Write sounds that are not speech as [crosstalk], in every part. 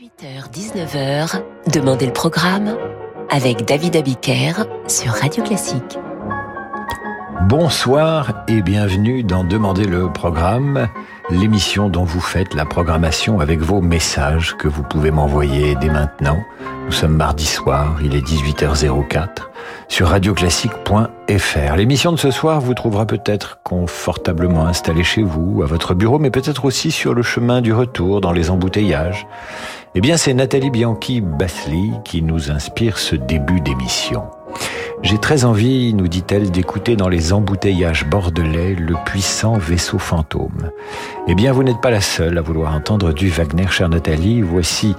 18h-19h, Demandez le programme avec David Abiker sur Radio Classique. Bonsoir et bienvenue dans Demandez le programme, l'émission dont vous faites la programmation avec vos messages que vous pouvez m'envoyer dès maintenant. Nous sommes mardi soir, il est 18h04 sur radioclassique.fr. L'émission de ce soir vous trouvera peut-être confortablement installé chez vous, à votre bureau, mais peut-être aussi sur le chemin du retour dans les embouteillages. Eh bien, c'est Nathalie Bianchi-Basli qui nous inspire ce début d'émission. J'ai très envie, nous dit-elle, d'écouter dans les embouteillages bordelais le puissant vaisseau fantôme. Eh bien, vous n'êtes pas la seule à vouloir entendre du Wagner, chère Nathalie. Voici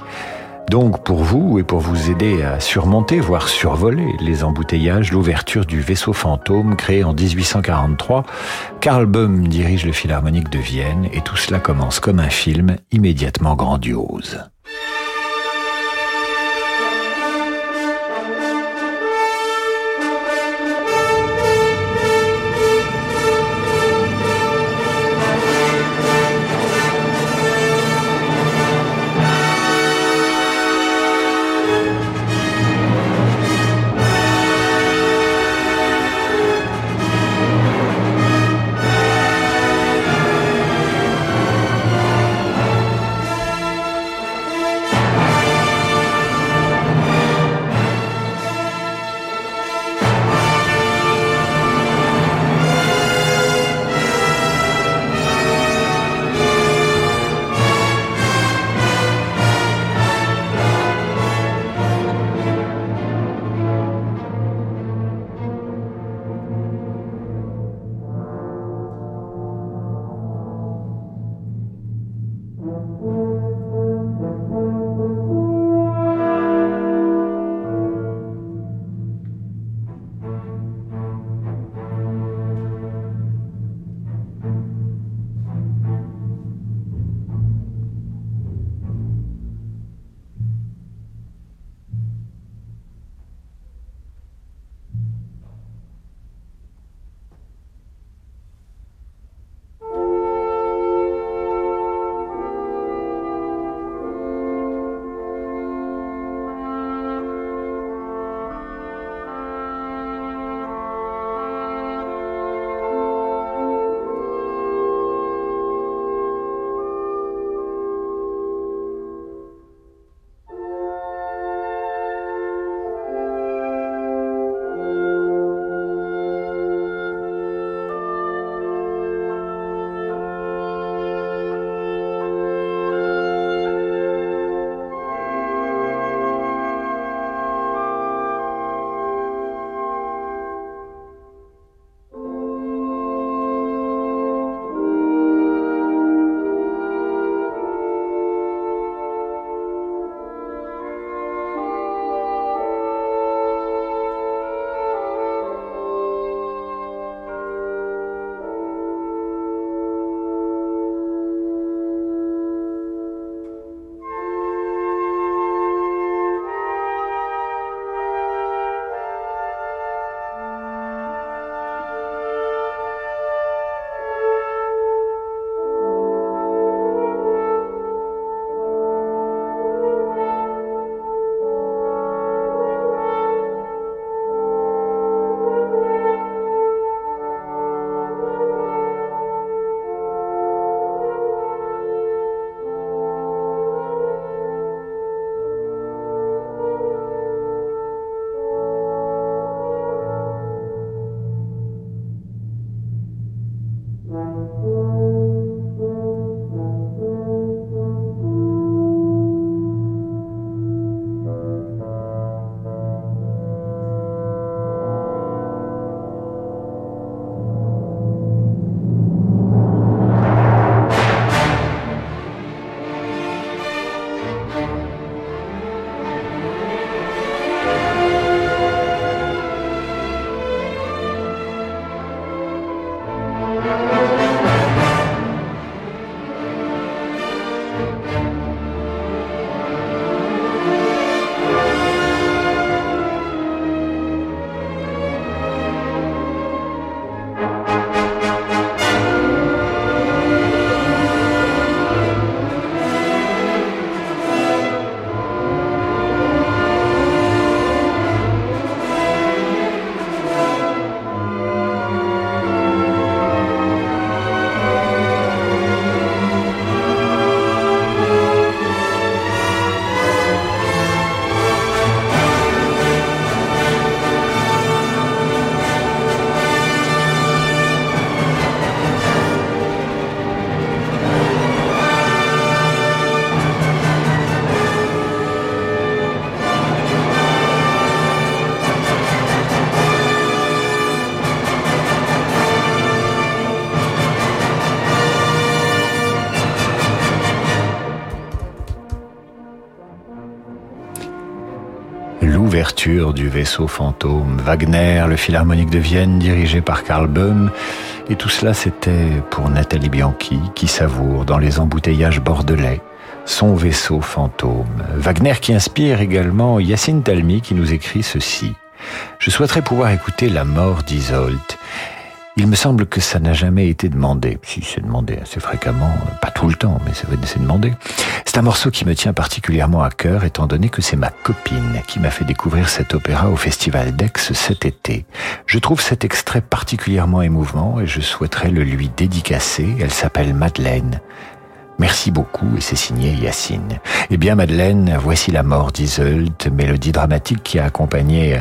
donc pour vous et pour vous aider à surmonter, voire survoler les embouteillages, l'ouverture du vaisseau fantôme créé en 1843, Karl Böhm dirige le Philharmonique de Vienne et tout cela commence comme un film immédiatement grandiose. Vaisseau fantôme. Wagner, le Philharmonique de Vienne dirigé par Karl Böhm. Et tout cela, c'était pour Nathalie Bianchi qui savoure dans les embouteillages bordelais son vaisseau fantôme. Wagner qui inspire également Yacine Talmy qui nous écrit ceci. Je souhaiterais pouvoir écouter la mort d'Isolde il me semble que ça n'a jamais été demandé. Si c'est demandé assez fréquemment, pas tout le temps, mais c'est demandé. C'est un morceau qui me tient particulièrement à cœur, étant donné que c'est ma copine qui m'a fait découvrir cet opéra au Festival d'Aix cet été. Je trouve cet extrait particulièrement émouvant et je souhaiterais le lui dédicacer. Elle s'appelle Madeleine. Merci beaucoup et c'est signé Yacine. Eh bien Madeleine, voici la mort d'Isolt, mélodie dramatique qui a accompagné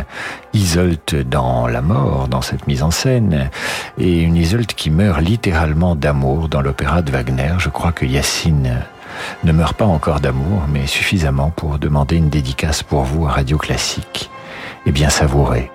Isolt dans la mort, dans cette mise en scène, et une Isolt qui meurt littéralement d'amour dans l'opéra de Wagner. Je crois que Yacine ne meurt pas encore d'amour, mais suffisamment pour demander une dédicace pour vous à Radio Classique. Eh bien savourez.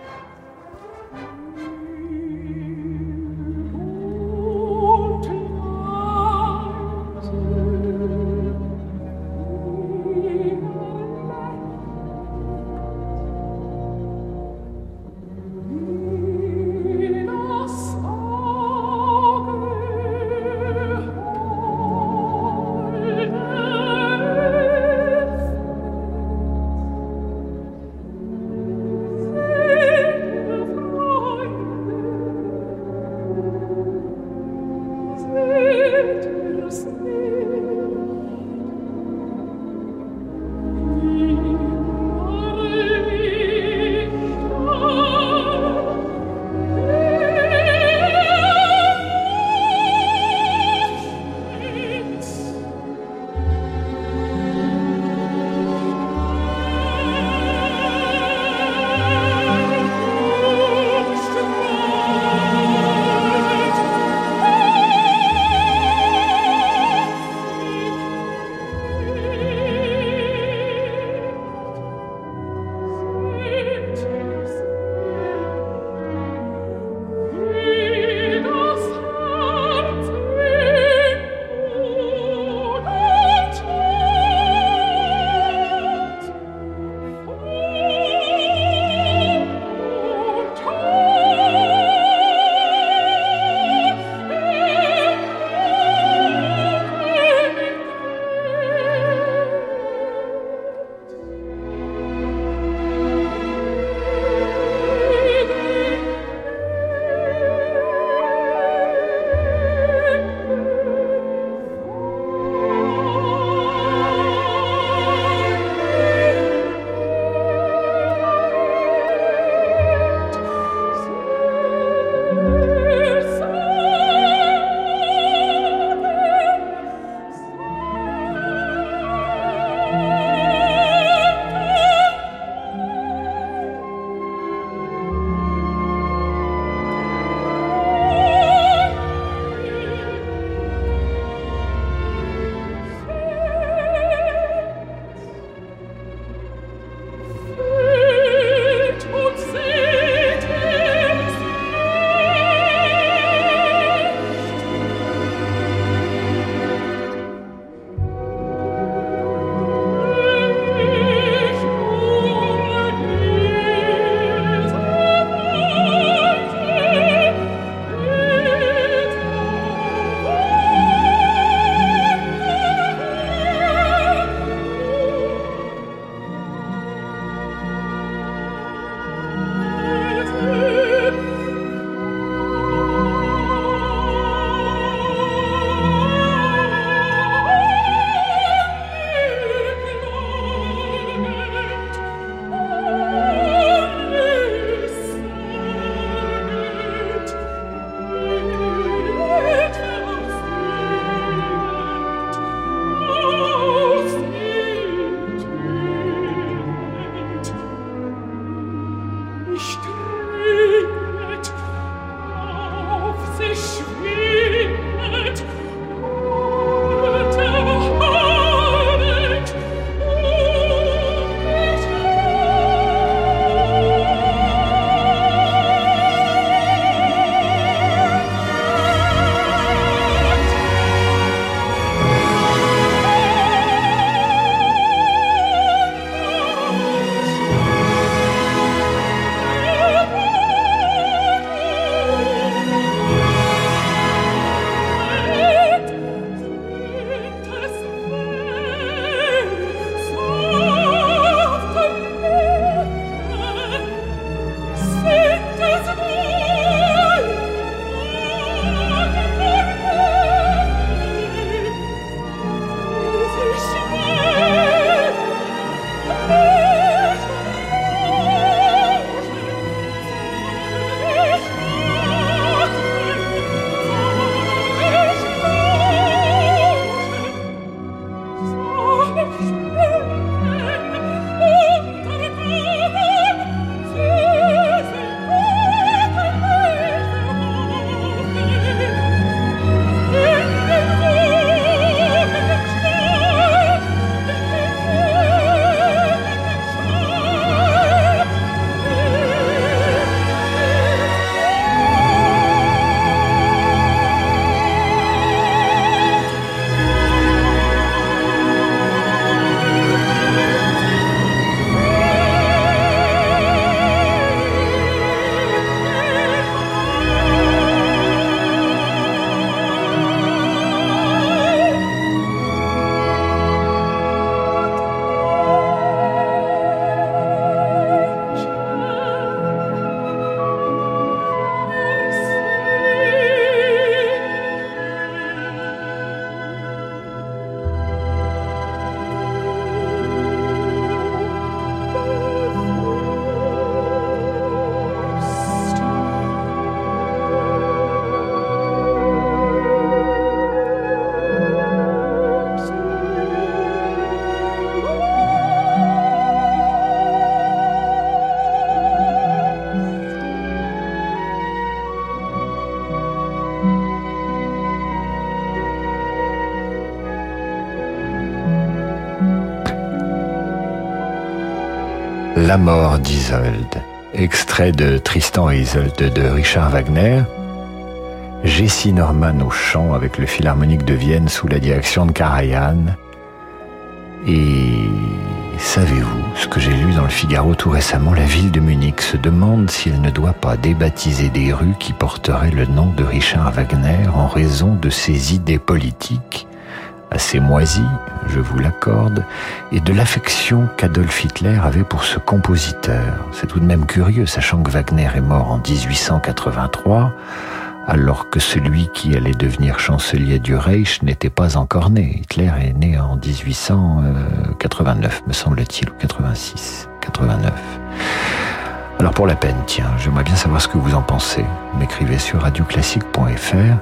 La mort d'Isolde, extrait de Tristan et Isolde de Richard Wagner. Jessie Norman au chant avec le Philharmonique de Vienne sous la direction de Karajan. Et savez-vous ce que j'ai lu dans le Figaro tout récemment? La ville de Munich se demande s'il ne doit pas débaptiser des rues qui porteraient le nom de Richard Wagner en raison de ses idées politiques assez moisi, je vous l'accorde, et de l'affection qu'Adolf Hitler avait pour ce compositeur. C'est tout de même curieux, sachant que Wagner est mort en 1883, alors que celui qui allait devenir chancelier du Reich n'était pas encore né. Hitler est né en 1889, me semble-t-il, ou 86, 89. Alors pour la peine, tiens, j'aimerais bien savoir ce que vous en pensez. M'écrivez sur radioclassique.fr.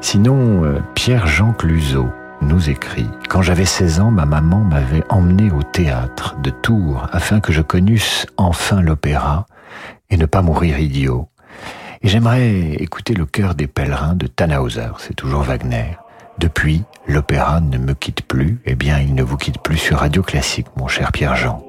Sinon, euh, Pierre-Jean Cluzot, nous écrit Quand j'avais 16 ans, ma maman m'avait emmené au théâtre de Tours afin que je connusse enfin l'opéra et ne pas mourir idiot. Et j'aimerais écouter le cœur des pèlerins de Tannhauser, c'est toujours Wagner. Depuis, l'opéra ne me quitte plus, eh bien il ne vous quitte plus sur Radio Classique, mon cher Pierre-Jean.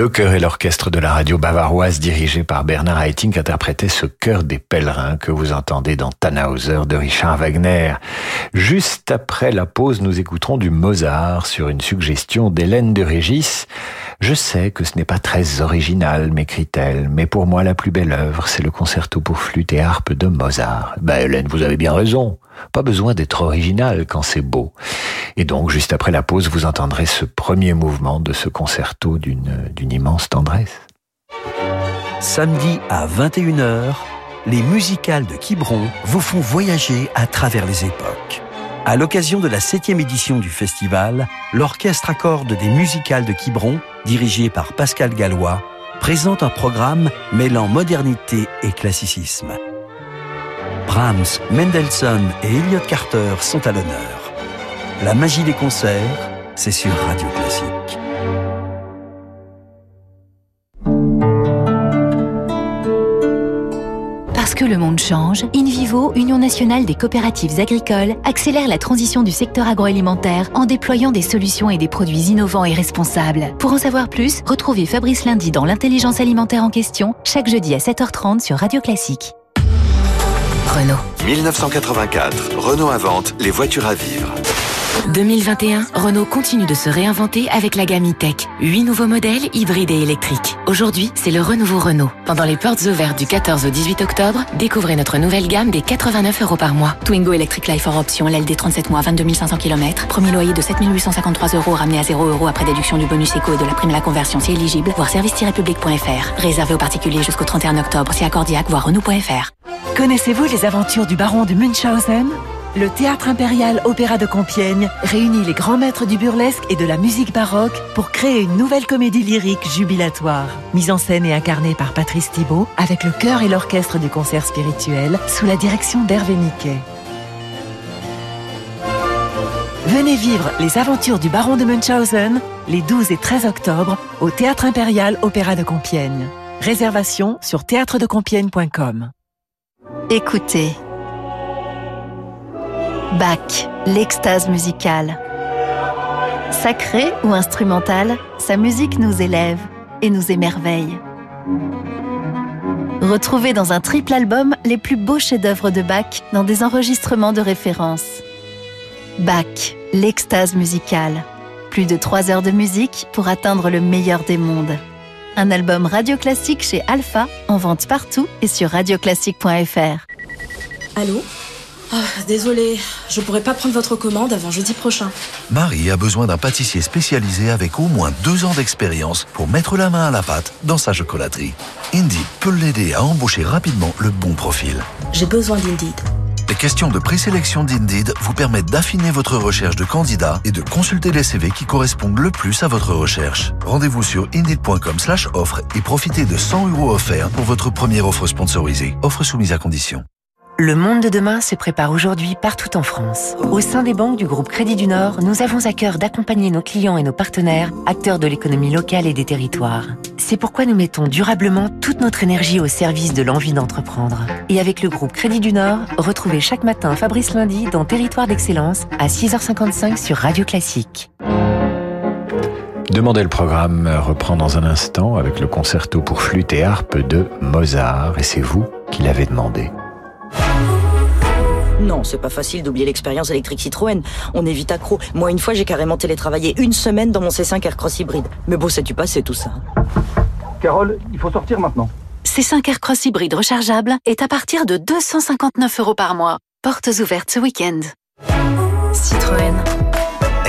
Le chœur et l'orchestre de la radio bavaroise dirigé par Bernard Haitink interprétaient ce chœur des pèlerins que vous entendez dans Tannhauser de Richard Wagner. Juste après la pause, nous écouterons du Mozart sur une suggestion d'Hélène de Régis. Je sais que ce n'est pas très original, m'écrit-elle, mais pour moi la plus belle œuvre, c'est le concerto pour flûte et harpe de Mozart. Ben Hélène, vous avez bien raison. Pas besoin d'être original quand c'est beau. Et donc, juste après la pause, vous entendrez ce premier mouvement de ce concerto d'une immense tendresse. Samedi à 21h, les musicales de Quiberon vous font voyager à travers les époques. À l'occasion de la septième édition du festival, l'orchestre accorde des musicales de Quiberon, dirigé par Pascal Gallois, présente un programme mêlant modernité et classicisme. Brahms, Mendelssohn et Elliott Carter sont à l'honneur. La magie des concerts, c'est sur Radio Classique. Que le monde change, InVivo, Union nationale des coopératives agricoles, accélère la transition du secteur agroalimentaire en déployant des solutions et des produits innovants et responsables. Pour en savoir plus, retrouvez Fabrice Lundi dans l'intelligence alimentaire en question, chaque jeudi à 7h30 sur Radio Classique. Renault. 1984, Renault invente les voitures à vivre. 2021, Renault continue de se réinventer avec la gamme e-tech. 8 nouveaux modèles hybrides et électriques. Aujourd'hui, c'est le renouveau Renault. Pendant les portes ouvertes du 14 au 18 octobre, découvrez notre nouvelle gamme des 89 euros par mois. Twingo Electric Life for Option, LLD 37 mois, 22 500 km. Premier loyer de 7 853 euros ramené à 0 euros après déduction du bonus éco et de la prime à la conversion si éligible. Voir service-public.fr. Réservé aux particuliers jusqu'au 31 octobre si accordiaque, voir Renault.fr. Connaissez-vous les aventures du baron de Munchausen? Le Théâtre impérial Opéra de Compiègne réunit les grands maîtres du burlesque et de la musique baroque pour créer une nouvelle comédie lyrique jubilatoire. Mise en scène et incarnée par Patrice Thibault avec le chœur et l'orchestre du concert spirituel sous la direction d'Hervé Niquet. Venez vivre les aventures du baron de Munchausen les 12 et 13 octobre au Théâtre impérial Opéra de Compiègne. Réservation sur théâtredecompiègne.com. Écoutez. Bach, l'extase musicale. Sacré ou instrumentale, sa musique nous élève et nous émerveille. Retrouvez dans un triple album les plus beaux chefs-d'œuvre de Bach dans des enregistrements de référence. Bach, l'extase musicale. Plus de 3 heures de musique pour atteindre le meilleur des mondes. Un album radio classique chez Alpha, en vente partout et sur radioclassique.fr. Allô? Ah, Désolée, je pourrais pas prendre votre commande avant jeudi prochain. Marie a besoin d'un pâtissier spécialisé avec au moins deux ans d'expérience pour mettre la main à la pâte dans sa chocolaterie. Indeed peut l'aider à embaucher rapidement le bon profil. J'ai besoin d'Indeed. Les questions de présélection d'Indeed vous permettent d'affiner votre recherche de candidats et de consulter les CV qui correspondent le plus à votre recherche. Rendez-vous sur indeed.com/offre et profitez de 100 euros offerts pour votre première offre sponsorisée. Offre soumise à condition. Le monde de demain se prépare aujourd'hui partout en France. Au sein des banques du groupe Crédit du Nord, nous avons à cœur d'accompagner nos clients et nos partenaires, acteurs de l'économie locale et des territoires. C'est pourquoi nous mettons durablement toute notre énergie au service de l'envie d'entreprendre. Et avec le groupe Crédit du Nord, retrouvez chaque matin Fabrice Lundi dans Territoire d'Excellence à 6h55 sur Radio Classique. Demandez le programme reprend dans un instant avec le concerto pour flûte et harpe de Mozart et c'est vous qui l'avez demandé. Non, c'est pas facile d'oublier l'expérience électrique Citroën. On est vite accro. Moi, une fois, j'ai carrément télétravaillé une semaine dans mon C5 Aircross hybride. Mais bon, sais-tu passer tout ça Carole, il faut sortir maintenant. C5 Aircross hybride rechargeable est à partir de 259 euros par mois. Portes ouvertes ce week-end. Citroën.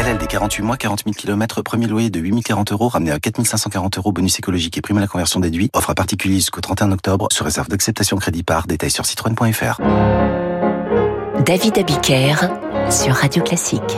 LLD 48 mois, 40 000 km, premier loyer de 8 040 euros, ramené à 4 540 euros, bonus écologique et prime à la conversion déduit. Offre à particulier jusqu'au 31 octobre, sur réserve d'acceptation crédit par, détail sur citroën.fr. David Abiker sur Radio Classique.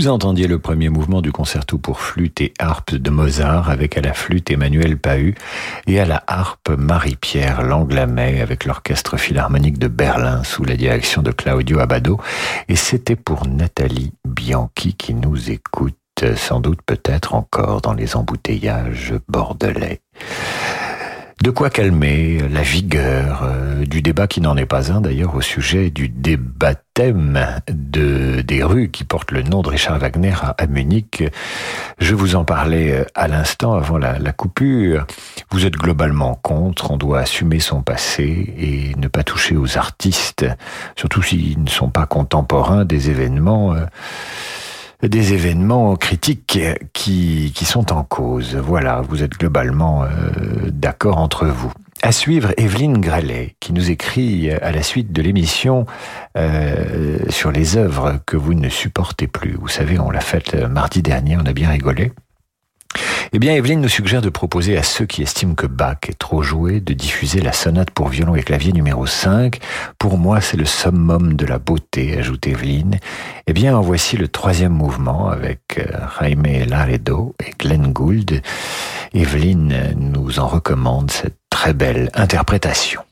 Vous entendiez le premier mouvement du concerto pour flûte et harpe de Mozart avec à la flûte Emmanuel Pahu et à la harpe Marie-Pierre Langlamet avec l'orchestre philharmonique de Berlin sous la direction de Claudio Abbado. Et c'était pour Nathalie Bianchi qui nous écoute. sans doute peut-être encore dans les embouteillages bordelais. De quoi calmer la vigueur euh, du débat qui n'en est pas un d'ailleurs au sujet du débat thème de, des rues qui portent le nom de Richard Wagner à, Munich. Je vous en parlais euh, à l'instant avant la, la coupure. Vous êtes globalement contre, on doit assumer son passé et ne pas toucher aux artistes, surtout s'ils ne sont pas contemporains des événements. Euh, des événements critiques qui, qui sont en cause. Voilà, vous êtes globalement euh, d'accord entre vous. À suivre, Evelyne Grelet, qui nous écrit à la suite de l'émission euh, sur les œuvres que vous ne supportez plus. Vous savez, on l'a faite mardi dernier, on a bien rigolé. Eh bien, Evelyne nous suggère de proposer à ceux qui estiment que Bach est trop joué de diffuser la sonate pour violon et clavier numéro 5. Pour moi, c'est le summum de la beauté, ajoute Evelyne. Eh bien, en voici le troisième mouvement avec euh, Jaime Laredo et Glenn Gould. Evelyne nous en recommande cette très belle interprétation.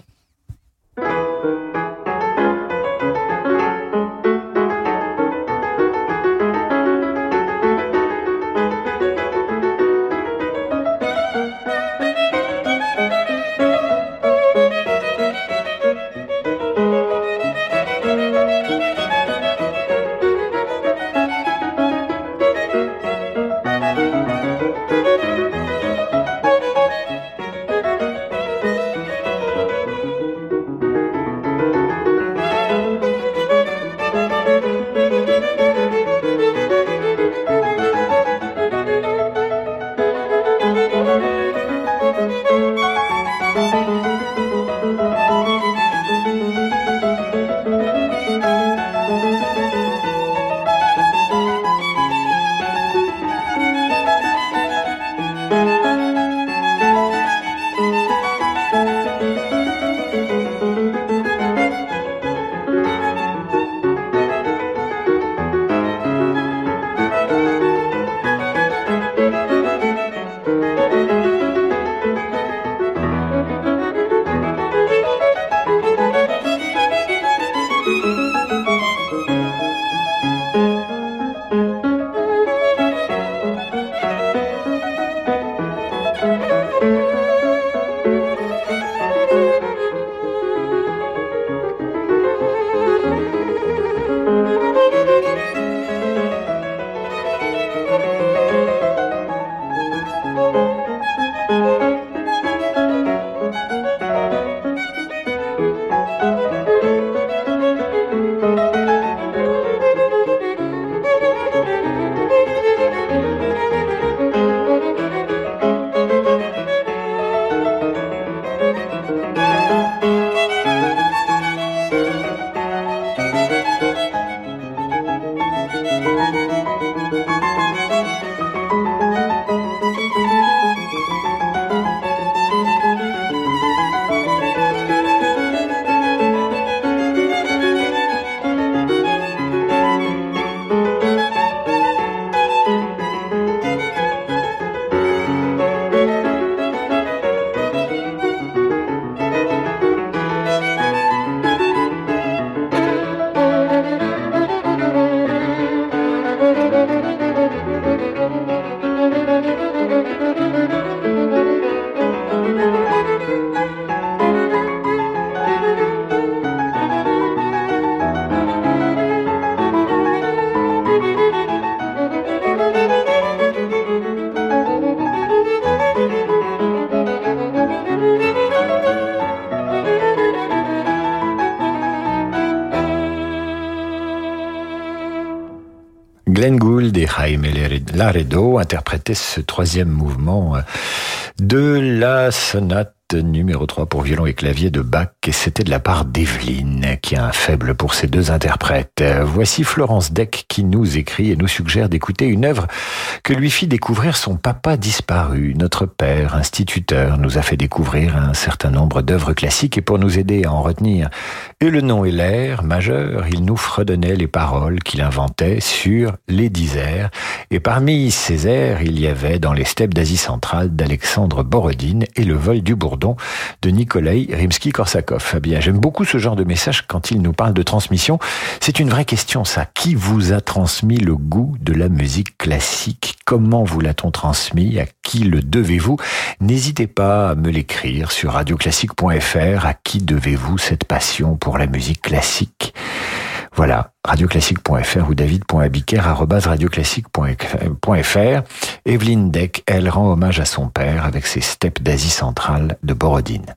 Laredo interprétaient ce troisième mouvement euh, de la sonate numéro 3 pour violon et clavier de Bach et c'était de la part d'Evelyne qui a un faible pour ces deux interprètes. Voici Florence Deck qui nous écrit et nous suggère d'écouter une œuvre que lui fit découvrir son papa disparu. Notre père, instituteur, nous a fait découvrir un certain nombre d'œuvres classiques et pour nous aider à en retenir et le nom et l'air majeur, il nous fredonnait les paroles qu'il inventait sur les dix airs et parmi ces airs, il y avait dans les steppes d'Asie centrale d'Alexandre Borodine et le vol du Bourdon De Nikolai Rimsky-Korsakov. Eh j'aime beaucoup ce genre de message quand il nous parle de transmission. C'est une vraie question, ça. Qui vous a transmis le goût de la musique classique? Comment vous l'a-t-on transmis? À qui le devez-vous? N'hésitez pas à me l'écrire sur radioclassique.fr. À qui devez-vous cette passion pour la musique classique? Voilà, radioclassique.fr ou david.abiker.radioclassique.fr. Evelyne Deck, elle rend hommage à son père avec ses steppes d'Asie centrale de Borodine.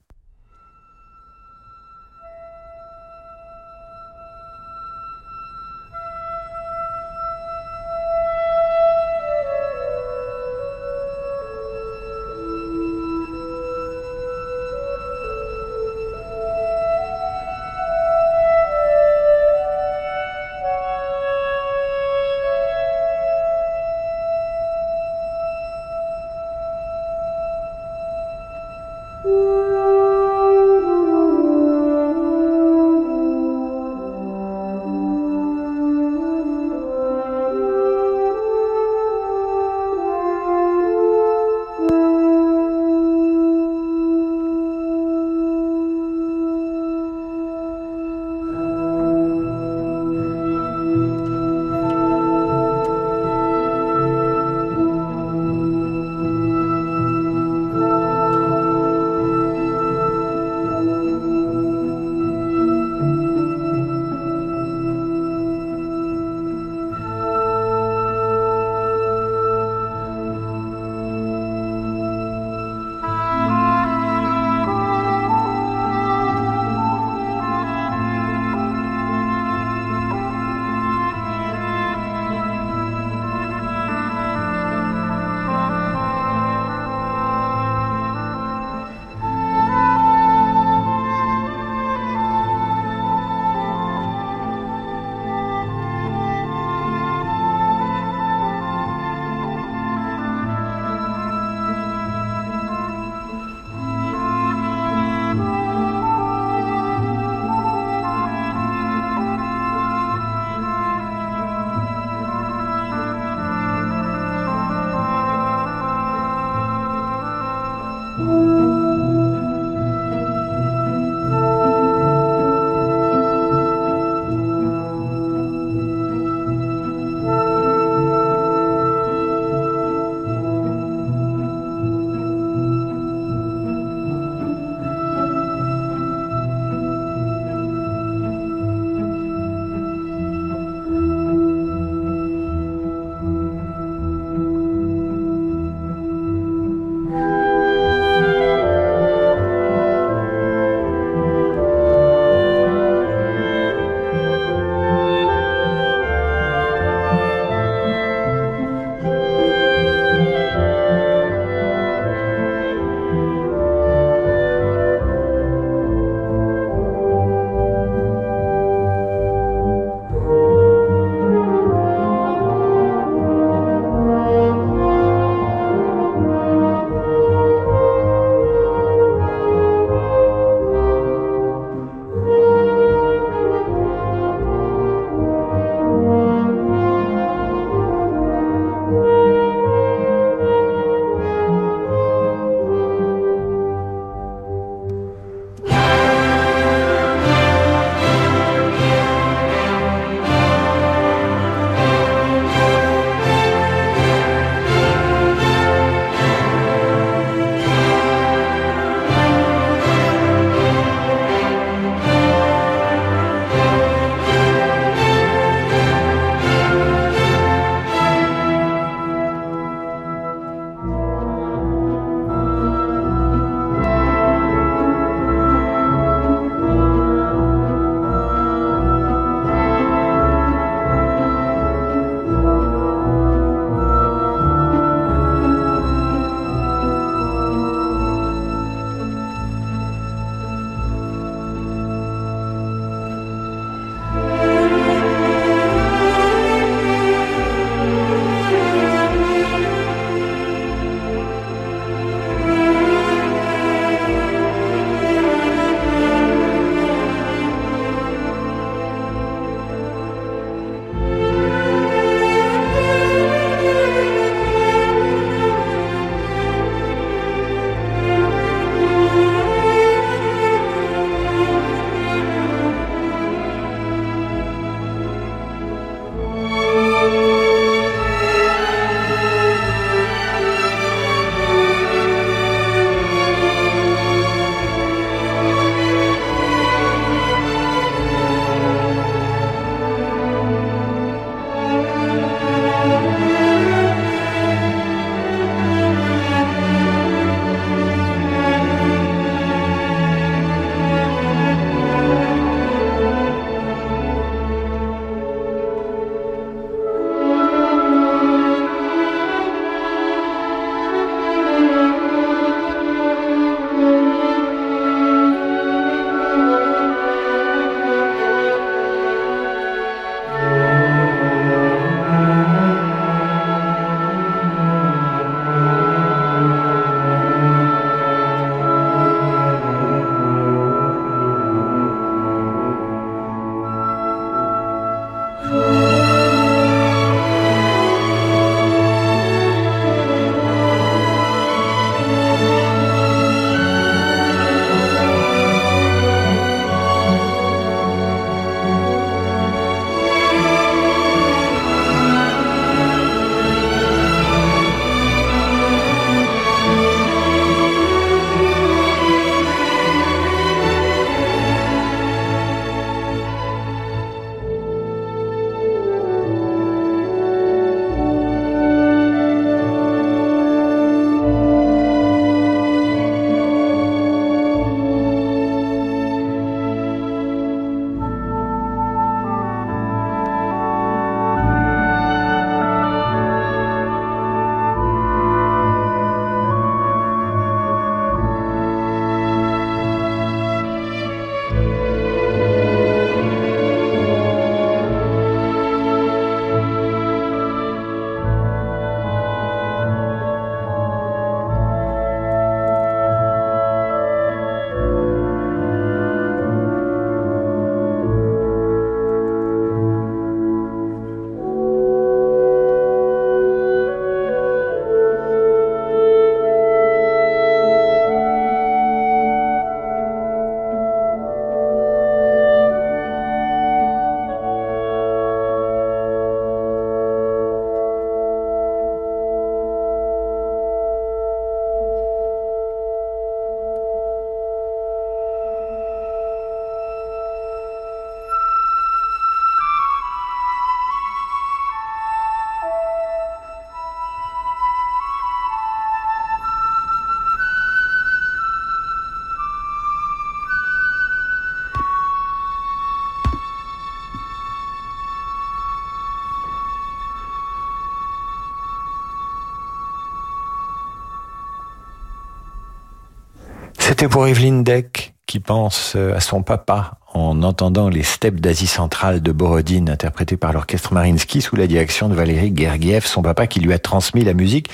C'était pour Evelyn Deck qui pense à son papa en entendant les steppes d'Asie centrale de Borodine interprétées par l'orchestre Marinsky sous la direction de Valérie Gergiev, son papa qui lui a transmis la musique.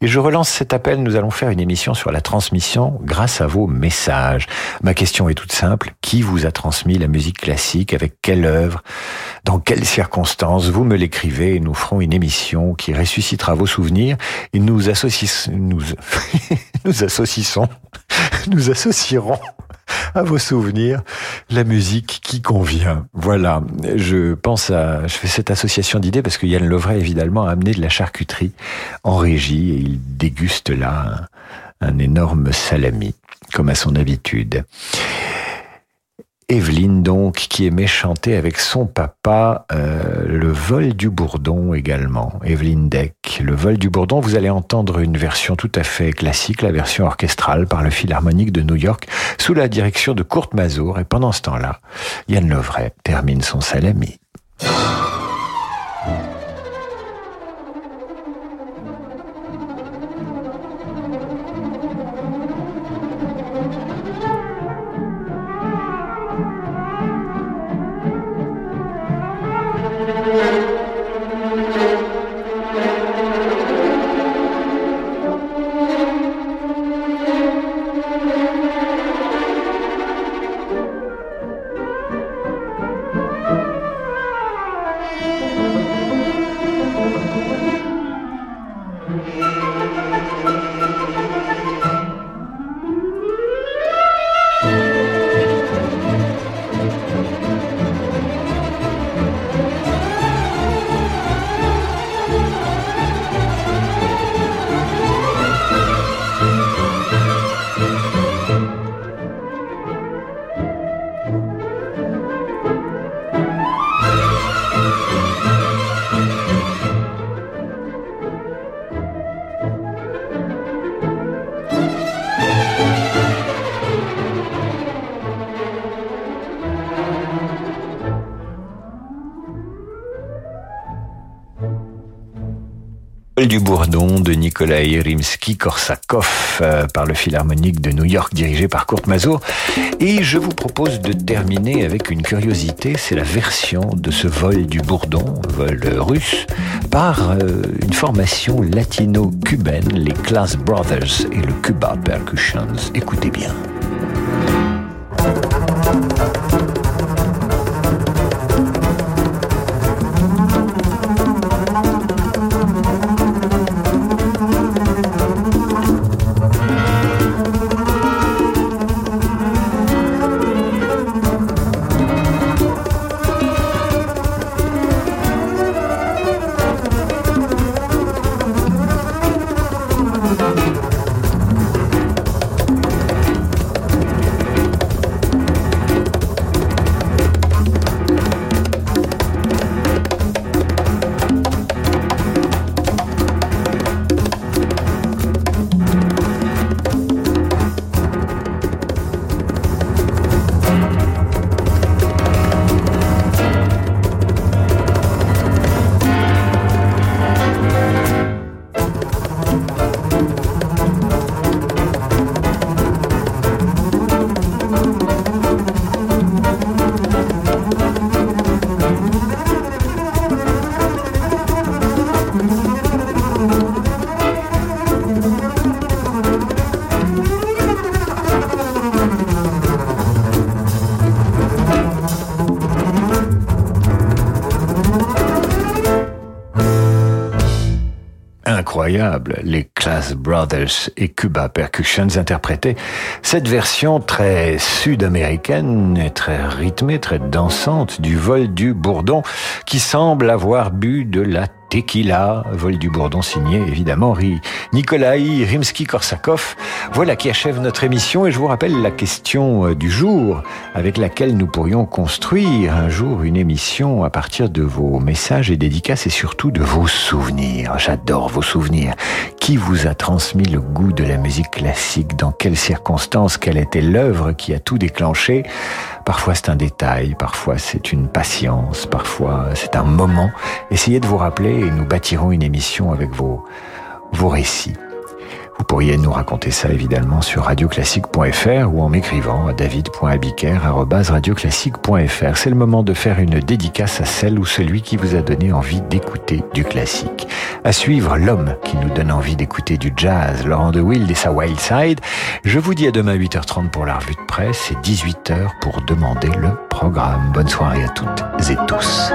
Et je relance cet appel, nous allons faire une émission sur la transmission grâce à vos messages. Ma question est toute simple, qui vous a transmis la musique classique, avec quelle œuvre, dans quelles circonstances? Vous me l'écrivez et nous ferons une émission qui ressuscitera vos souvenirs. Et nous [laughs] associons, nous, nous nous associerons à vos souvenirs la musique qui convient. Voilà, je pense à, je fais cette association d'idées parce que Yann Lovray évidemment a amené de la charcuterie en régie et il déguste là un énorme salami comme à son habitude. Evelyne donc qui aimait chanter avec son papa euh, le vol du bourdon également. Evelyne Deck, le vol du bourdon. Vous allez entendre une version tout à fait classique, la version orchestrale par le Philharmonique de New York sous la direction de Kurt Mazur. Et pendant ce temps-là, Yann Lovray termine son salami. Du Bourdon de Nikolai Rimsky-Korsakov euh, par le Philharmonique de New York dirigé par Kurt Mazur. Et je vous propose de terminer avec une curiosité, c'est la version de ce vol du Bourdon, vol russe, par euh, une formation latino-cubaine, les Class Brothers et le Cuba Percussions. Écoutez bien. Les Class Brothers et Cuba Percussions interprétaient cette version très sud-américaine et très rythmée, très dansante du vol du bourdon qui semble avoir bu de la Tequila, vol du bourdon signé évidemment Nikolai Rimsky-Korsakov. Voilà qui achève notre émission et je vous rappelle la question euh, du jour avec laquelle nous pourrions construire un jour une émission à partir de vos messages et dédicaces et surtout de vos souvenirs. J'adore vos souvenirs. Qui vous a transmis le goût de la musique classique Dans quelles circonstances Quelle était l'œuvre qui a tout déclenché? Parfois c'est un détail, parfois c'est une patience, parfois c'est un moment. Essayez de vous rappeler et nous bâtirons une émission avec vos, vos récits. Vous pourriez nous raconter ça évidemment sur radioclassique.fr ou en m'écrivant à david.abiker.radioclassique.fr. C'est le moment de faire une dédicace à celle ou celui qui vous a donné envie d'écouter du classique. À suivre l'homme qui nous donne envie d'écouter du jazz, Laurent de Wild et sa Wild Side. Je vous dis à demain 8h30 pour la revue de presse et 18h pour demander le programme. Bonne soirée à toutes et tous.